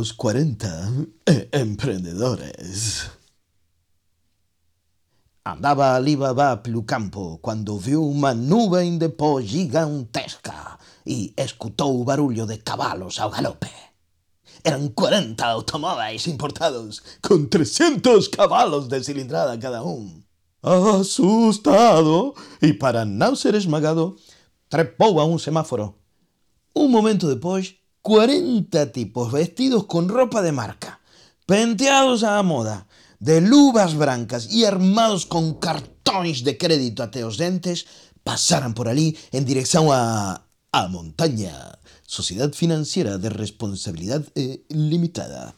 Los 40 emprendedores. Andaba Alibaba pelo campo quando viu uma nuvem de pó gigantesca e escutou o barulho de cavalos ao galope. Eran 40 automóviles importados con 300 caballos de cilindrada cada um. Asustado e para não ser esmagado, trepou a um semáforo. Um momento depois, 40 tipos vestidos con ropa de marca, penteados a la moda, de luvas brancas y armados con cartóns de crédito até os dentes, pasaran por ali en dirección a... a montaña, Sociedad Financiera de Responsabilidad eh, Limitada.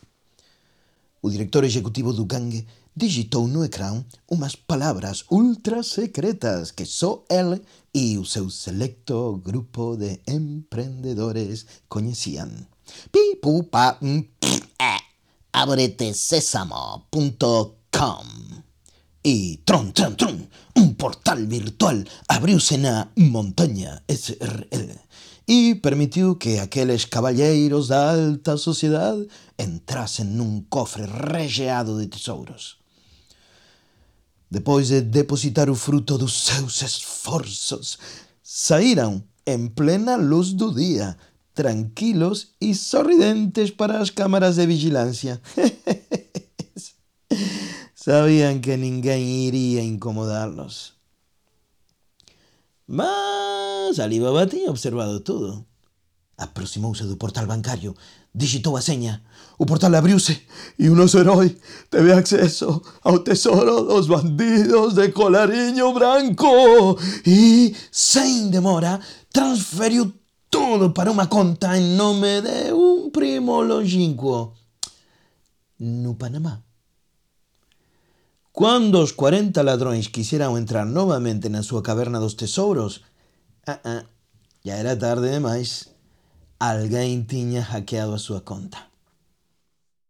O director executivo do Gangue digitou no ecrã umas palavras ultra secretas que só ele e o selecto grupo de empreendedores conheciam. Pi, pu, pa, mm, pff, eh. abretesésamo.com E tron, tron, tron, un portal virtual abriuse na montaña SRL e permitiu que aqueles caballeiros da alta sociedade entrasen nun cofre regeado de tesouros. Depois de depositar o fruto dos seus esforzos, saíram en plena luz do día, tranquilos e sorridentes para as cámaras de vigilancia. Sabían que ninguém iría incomodá-los. Mas Alibaba tinha observado tudo. Aproximouse do portal bancario, digitou a seña, o portal abriuse e un oso herói teve acceso ao tesoro dos bandidos de colariño branco e, sen demora, transferiu todo para unha conta en nome de un primo longínquo. no Panamá. Cando os 40 ladróns quixeran entrar novamente na súa caverna dos tesouros, ah, ah, ya era tarde demais. Alguén tiña hackeado a súa conta.